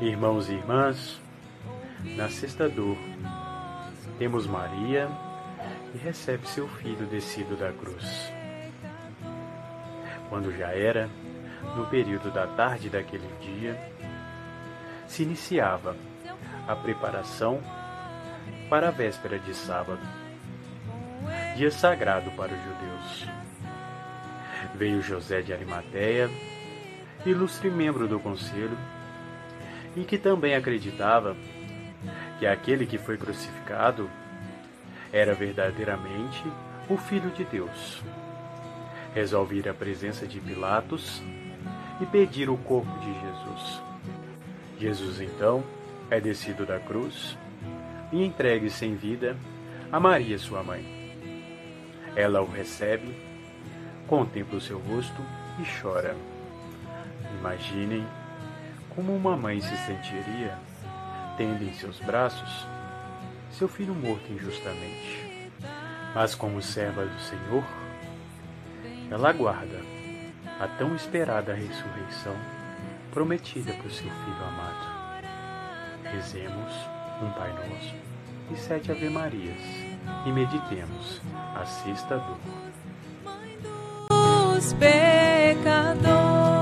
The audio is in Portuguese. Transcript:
Irmãos e irmãs, na sexta dor, temos Maria e recebe seu filho descido da cruz. Quando já era, no período da tarde daquele dia, se iniciava a preparação para a véspera de sábado, dia sagrado para os judeus. Veio José de Arimateia, ilustre membro do conselho, e que também acreditava que aquele que foi crucificado era verdadeiramente o Filho de Deus. Resolve ir à presença de Pilatos e pedir o corpo de Jesus. Jesus então é descido da cruz e entregue sem vida a Maria, sua mãe. Ela o recebe, contempla o seu rosto e chora. Imaginem como uma mãe se sentiria tendo em seus braços seu filho morto injustamente. Mas como serva do Senhor, ela aguarda a tão esperada ressurreição prometida por seu Filho amado. Rezemos um Pai Nosso e sete Ave Marias e meditemos a sexta dor.